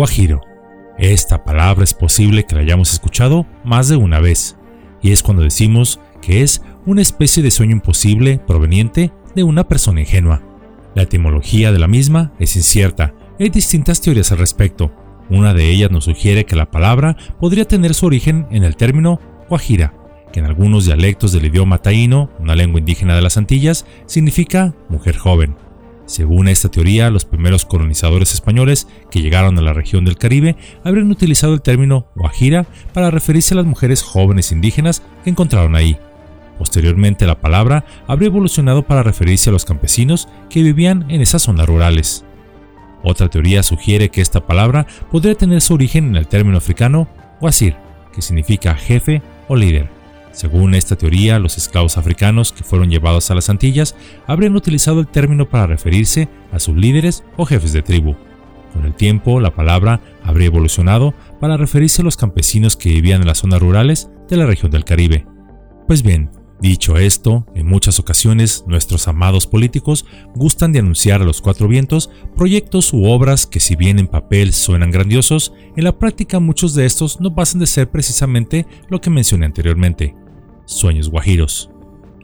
Guajiro. Esta palabra es posible que la hayamos escuchado más de una vez, y es cuando decimos que es una especie de sueño imposible proveniente de una persona ingenua. La etimología de la misma es incierta hay distintas teorías al respecto. Una de ellas nos sugiere que la palabra podría tener su origen en el término guajira, que en algunos dialectos del idioma taíno, una lengua indígena de las Antillas, significa mujer joven. Según esta teoría, los primeros colonizadores españoles que llegaron a la región del Caribe habrían utilizado el término guajira para referirse a las mujeres jóvenes indígenas que encontraron ahí. Posteriormente la palabra habría evolucionado para referirse a los campesinos que vivían en esas zonas rurales. Otra teoría sugiere que esta palabra podría tener su origen en el término africano wazir, que significa jefe o líder. Según esta teoría, los esclavos africanos que fueron llevados a las Antillas habrían utilizado el término para referirse a sus líderes o jefes de tribu. Con el tiempo, la palabra habría evolucionado para referirse a los campesinos que vivían en las zonas rurales de la región del Caribe. Pues bien, Dicho esto, en muchas ocasiones nuestros amados políticos gustan de anunciar a los cuatro vientos proyectos u obras que si bien en papel suenan grandiosos, en la práctica muchos de estos no pasan de ser precisamente lo que mencioné anteriormente, sueños guajiros.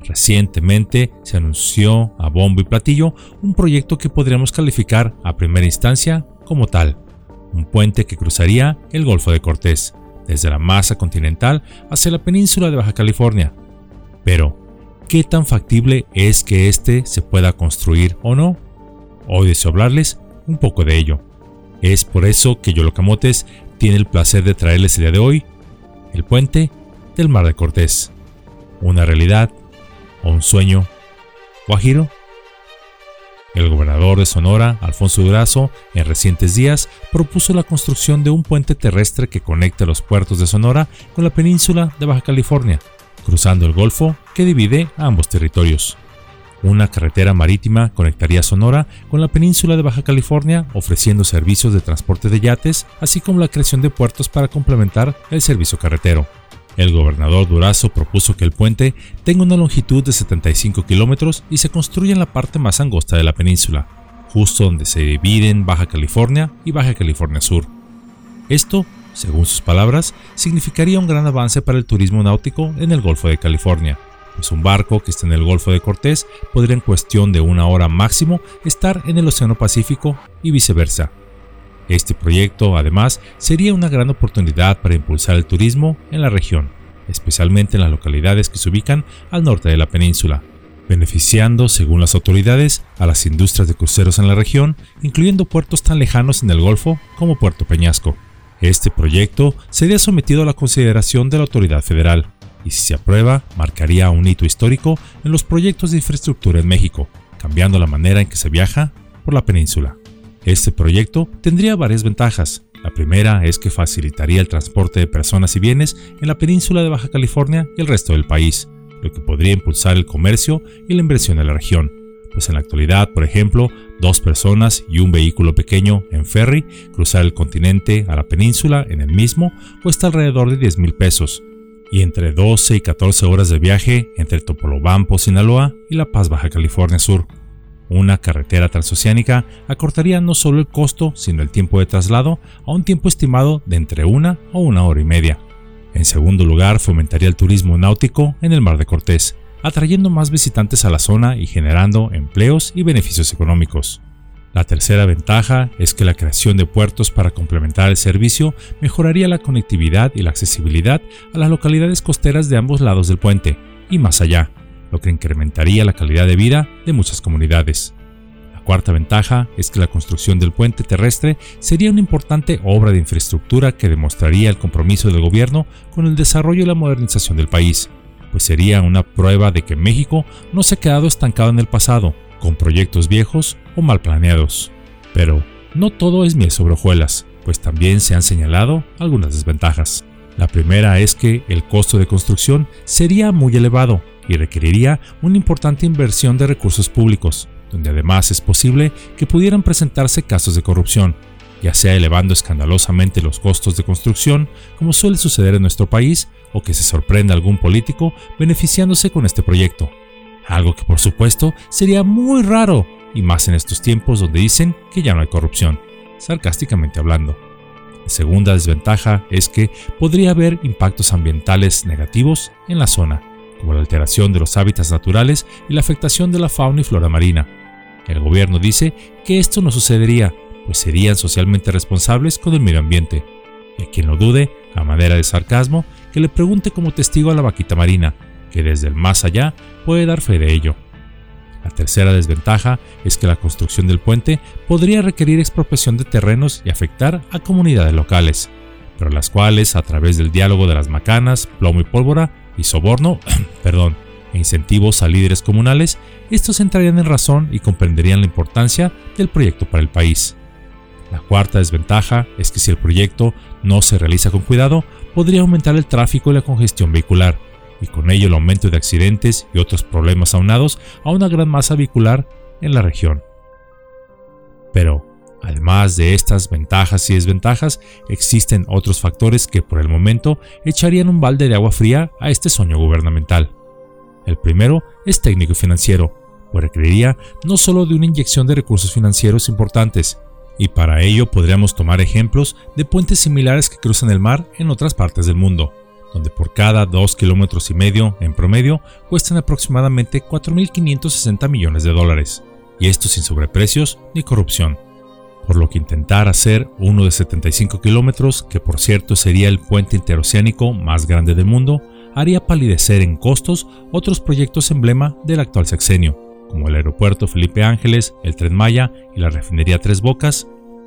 Recientemente se anunció a bombo y platillo un proyecto que podríamos calificar a primera instancia como tal, un puente que cruzaría el Golfo de Cortés, desde la masa continental hacia la península de Baja California, pero, ¿qué tan factible es que este se pueda construir o no? Hoy deseo hablarles un poco de ello. Es por eso que Yolocamotes tiene el placer de traerles el día de hoy el puente del Mar de Cortés. ¿Una realidad o un sueño? ¿Guajiro? El gobernador de Sonora, Alfonso Durazo, en recientes días propuso la construcción de un puente terrestre que conecte los puertos de Sonora con la península de Baja California, cruzando el Golfo que divide ambos territorios. Una carretera marítima conectaría Sonora con la península de Baja California, ofreciendo servicios de transporte de yates, así como la creación de puertos para complementar el servicio carretero. El gobernador Durazo propuso que el puente tenga una longitud de 75 kilómetros y se construya en la parte más angosta de la península, justo donde se dividen Baja California y Baja California Sur. Esto según sus palabras, significaría un gran avance para el turismo náutico en el Golfo de California, pues un barco que esté en el Golfo de Cortés podría en cuestión de una hora máximo estar en el Océano Pacífico y viceversa. Este proyecto, además, sería una gran oportunidad para impulsar el turismo en la región, especialmente en las localidades que se ubican al norte de la península, beneficiando, según las autoridades, a las industrias de cruceros en la región, incluyendo puertos tan lejanos en el Golfo como Puerto Peñasco. Este proyecto sería sometido a la consideración de la autoridad federal y si se aprueba, marcaría un hito histórico en los proyectos de infraestructura en México, cambiando la manera en que se viaja por la península. Este proyecto tendría varias ventajas. La primera es que facilitaría el transporte de personas y bienes en la península de Baja California y el resto del país, lo que podría impulsar el comercio y la inversión en la región pues en la actualidad, por ejemplo, dos personas y un vehículo pequeño en ferry cruzar el continente a la península en el mismo cuesta alrededor de 10 mil pesos, y entre 12 y 14 horas de viaje entre Topolobampo, Sinaloa y La Paz, Baja California Sur. Una carretera transoceánica acortaría no solo el costo, sino el tiempo de traslado a un tiempo estimado de entre una o una hora y media. En segundo lugar, fomentaría el turismo náutico en el Mar de Cortés, atrayendo más visitantes a la zona y generando empleos y beneficios económicos. La tercera ventaja es que la creación de puertos para complementar el servicio mejoraría la conectividad y la accesibilidad a las localidades costeras de ambos lados del puente y más allá, lo que incrementaría la calidad de vida de muchas comunidades. La cuarta ventaja es que la construcción del puente terrestre sería una importante obra de infraestructura que demostraría el compromiso del gobierno con el desarrollo y la modernización del país, pues sería una prueba de que México no se ha quedado estancado en el pasado, con proyectos viejos o mal planeados. Pero no todo es miel sobre hojuelas, pues también se han señalado algunas desventajas. La primera es que el costo de construcción sería muy elevado y requeriría una importante inversión de recursos públicos, donde además es posible que pudieran presentarse casos de corrupción, ya sea elevando escandalosamente los costos de construcción, como suele suceder en nuestro país, o que se sorprenda algún político beneficiándose con este proyecto. Algo que por supuesto sería muy raro, y más en estos tiempos donde dicen que ya no hay corrupción, sarcásticamente hablando. La segunda desventaja es que podría haber impactos ambientales negativos en la zona, como la alteración de los hábitats naturales y la afectación de la fauna y flora marina. El gobierno dice que esto no sucedería, pues serían socialmente responsables con el medio ambiente. Y quien lo dude, a manera de sarcasmo, que le pregunte como testigo a la vaquita marina, que desde el más allá puede dar fe de ello. La tercera desventaja es que la construcción del puente podría requerir expropiación de terrenos y afectar a comunidades locales, pero las cuales, a través del diálogo de las macanas, plomo y pólvora y soborno, perdón, e incentivos a líderes comunales, estos entrarían en razón y comprenderían la importancia del proyecto para el país. La cuarta desventaja es que si el proyecto no se realiza con cuidado, podría aumentar el tráfico y la congestión vehicular, y con ello el aumento de accidentes y otros problemas aunados a una gran masa vehicular en la región. Pero, además de estas ventajas y desventajas, existen otros factores que por el momento echarían un balde de agua fría a este sueño gubernamental. El primero es técnico y financiero, pues requeriría no solo de una inyección de recursos financieros importantes, y para ello podríamos tomar ejemplos de puentes similares que cruzan el mar en otras partes del mundo, donde por cada 2 kilómetros y medio, en promedio, cuestan aproximadamente 4.560 millones de dólares, y esto sin sobreprecios ni corrupción. Por lo que intentar hacer uno de 75 kilómetros, que por cierto sería el puente interoceánico más grande del mundo, haría palidecer en costos otros proyectos emblema del actual sexenio, como el aeropuerto Felipe Ángeles, el Tren Maya y la refinería Tres Bocas,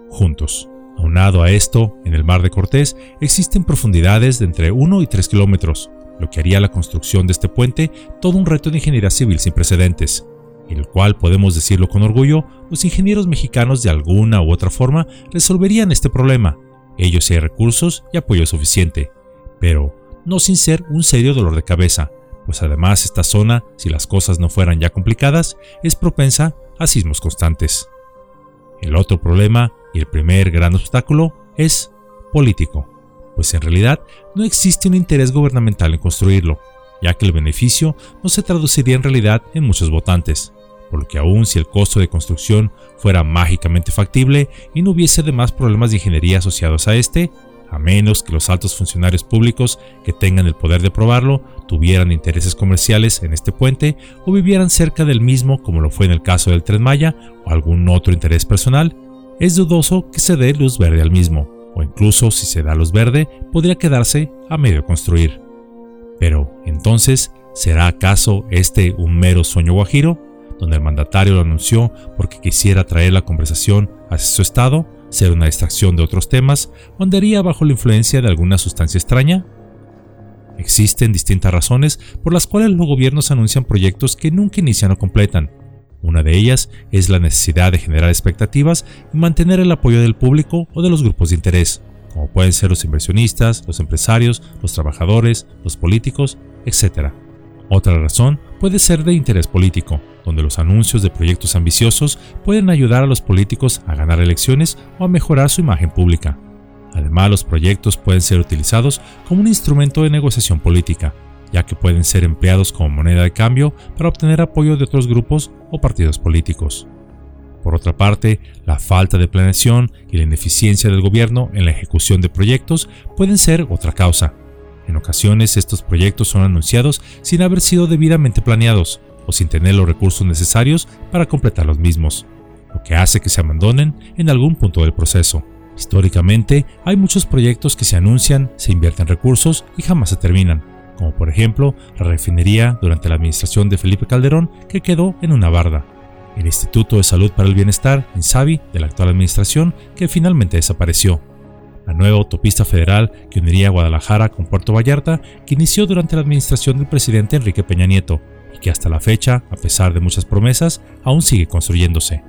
juntos. Aunado a esto, en el Mar de Cortés existen profundidades de entre 1 y 3 kilómetros, lo que haría la construcción de este puente todo un reto de ingeniería civil sin precedentes, el cual podemos decirlo con orgullo, los ingenieros mexicanos de alguna u otra forma resolverían este problema, ellos si hay recursos y apoyo suficiente, pero no sin ser un serio dolor de cabeza, pues además esta zona, si las cosas no fueran ya complicadas, es propensa a sismos constantes. El otro problema y el primer gran obstáculo es político, pues en realidad no existe un interés gubernamental en construirlo, ya que el beneficio no se traduciría en realidad en muchos votantes, por lo que aun si el costo de construcción fuera mágicamente factible y no hubiese demás problemas de ingeniería asociados a este, a menos que los altos funcionarios públicos que tengan el poder de probarlo tuvieran intereses comerciales en este puente o vivieran cerca del mismo como lo fue en el caso del Tren Maya o algún otro interés personal, es dudoso que se dé luz verde al mismo, o incluso si se da luz verde podría quedarse a medio construir. Pero, entonces, ¿será acaso este un mero sueño guajiro, donde el mandatario lo anunció porque quisiera traer la conversación hacia su estado, ser una distracción de otros temas, o andaría bajo la influencia de alguna sustancia extraña? Existen distintas razones por las cuales los gobiernos anuncian proyectos que nunca inician o completan, una de ellas es la necesidad de generar expectativas y mantener el apoyo del público o de los grupos de interés, como pueden ser los inversionistas, los empresarios, los trabajadores, los políticos, etc. Otra razón puede ser de interés político, donde los anuncios de proyectos ambiciosos pueden ayudar a los políticos a ganar elecciones o a mejorar su imagen pública. Además, los proyectos pueden ser utilizados como un instrumento de negociación política, ya que pueden ser empleados como moneda de cambio para obtener apoyo de otros grupos o partidos políticos. Por otra parte, la falta de planeación y la ineficiencia del gobierno en la ejecución de proyectos pueden ser otra causa. En ocasiones estos proyectos son anunciados sin haber sido debidamente planeados o sin tener los recursos necesarios para completar los mismos, lo que hace que se abandonen en algún punto del proceso. Históricamente, hay muchos proyectos que se anuncian, se invierten recursos y jamás se terminan, como por ejemplo la refinería durante la administración de Felipe Calderón que quedó en una barda, el Instituto de Salud para el Bienestar, INSABI, de la actual administración, que finalmente desapareció, la nueva autopista federal que uniría Guadalajara con Puerto Vallarta, que inició durante la administración del presidente Enrique Peña Nieto, y que hasta la fecha, a pesar de muchas promesas, aún sigue construyéndose.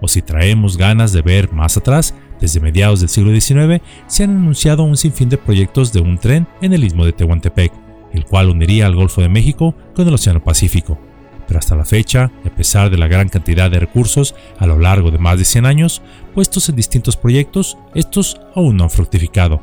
O si traemos ganas de ver más atrás, desde mediados del siglo XIX se han anunciado un sinfín de proyectos de un tren en el istmo de Tehuantepec, el cual uniría al Golfo de México con el Océano Pacífico. Pero hasta la fecha, y a pesar de la gran cantidad de recursos a lo largo de más de 100 años puestos en distintos proyectos, estos aún no han fructificado.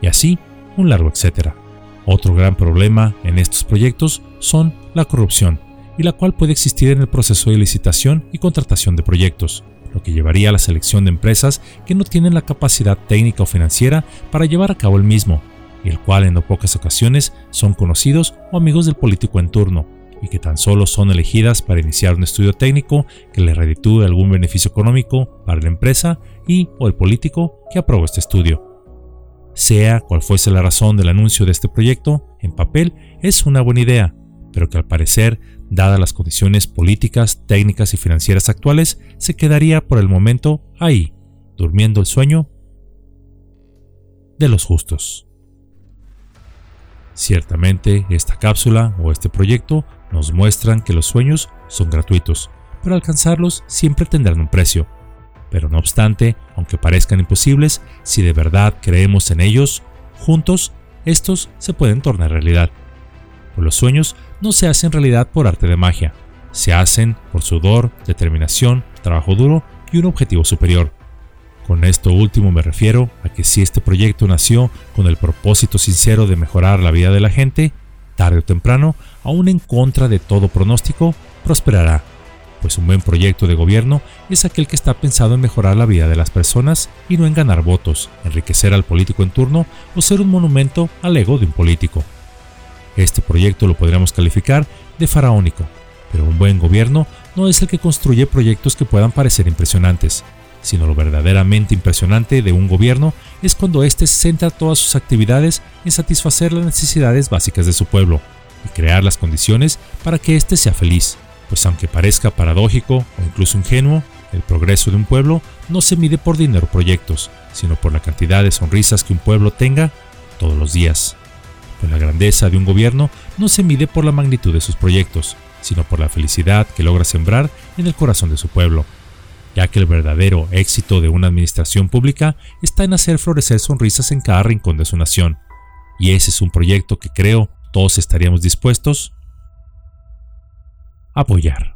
Y así, un largo etcétera. Otro gran problema en estos proyectos son la corrupción, y la cual puede existir en el proceso de licitación y contratación de proyectos, lo que llevaría a la selección de empresas que no tienen la capacidad técnica o financiera para llevar a cabo el mismo, y el cual en no pocas ocasiones son conocidos o amigos del político en turno, y que tan solo son elegidas para iniciar un estudio técnico que le reditúe algún beneficio económico para la empresa y o el político que aprobó este estudio. Sea cual fuese la razón del anuncio de este proyecto, en papel es una buena idea, pero que al parecer, dadas las condiciones políticas, técnicas y financieras actuales, se quedaría por el momento ahí, durmiendo el sueño de los justos. Ciertamente, esta cápsula o este proyecto nos muestran que los sueños son gratuitos, pero alcanzarlos siempre tendrán un precio, pero no obstante, aunque parezcan imposibles, si de verdad creemos en ellos, juntos, estos se pueden tornar realidad. Pues los sueños no se hacen realidad por arte de magia, se hacen por sudor, determinación, trabajo duro y un objetivo superior. Con esto último me refiero a que si este proyecto nació con el propósito sincero de mejorar la vida de la gente, tarde o temprano, aún en contra de todo pronóstico, prosperará pues un buen proyecto de gobierno es aquel que está pensado en mejorar la vida de las personas y no en ganar votos, enriquecer al político en turno o ser un monumento al ego de un político. Este proyecto lo podríamos calificar de faraónico, pero un buen gobierno no es el que construye proyectos que puedan parecer impresionantes, sino lo verdaderamente impresionante de un gobierno es cuando éste centra todas sus actividades en satisfacer las necesidades básicas de su pueblo y crear las condiciones para que éste sea feliz, pues aunque parezca paradójico o incluso ingenuo, el progreso de un pueblo no se mide por dinero o proyectos, sino por la cantidad de sonrisas que un pueblo tenga todos los días. Pues la grandeza de un gobierno no se mide por la magnitud de sus proyectos, sino por la felicidad que logra sembrar en el corazón de su pueblo, ya que el verdadero éxito de una administración pública está en hacer florecer sonrisas en cada rincón de su nación. Y ese es un proyecto que creo todos estaríamos dispuestos apoyar.